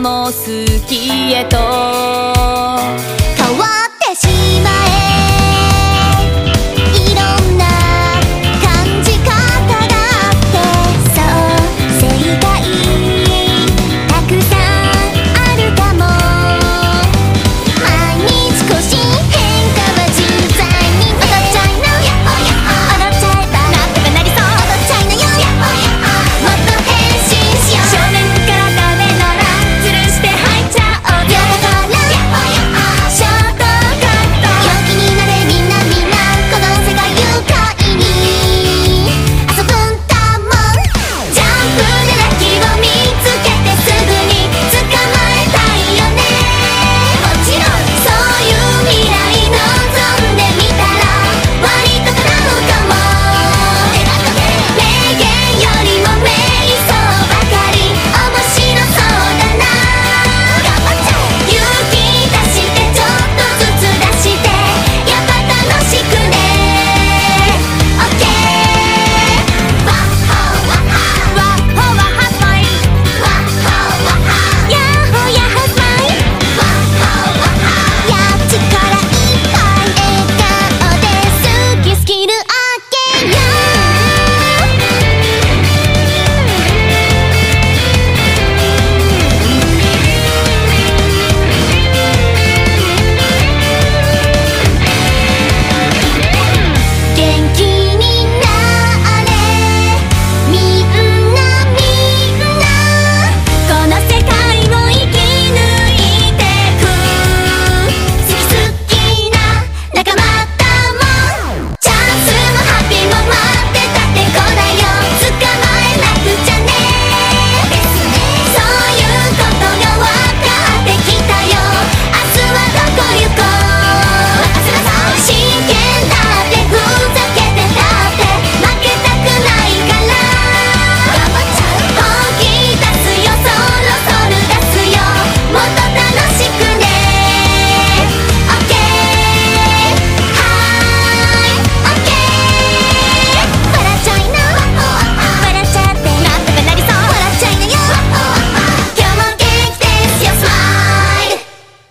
も好きへと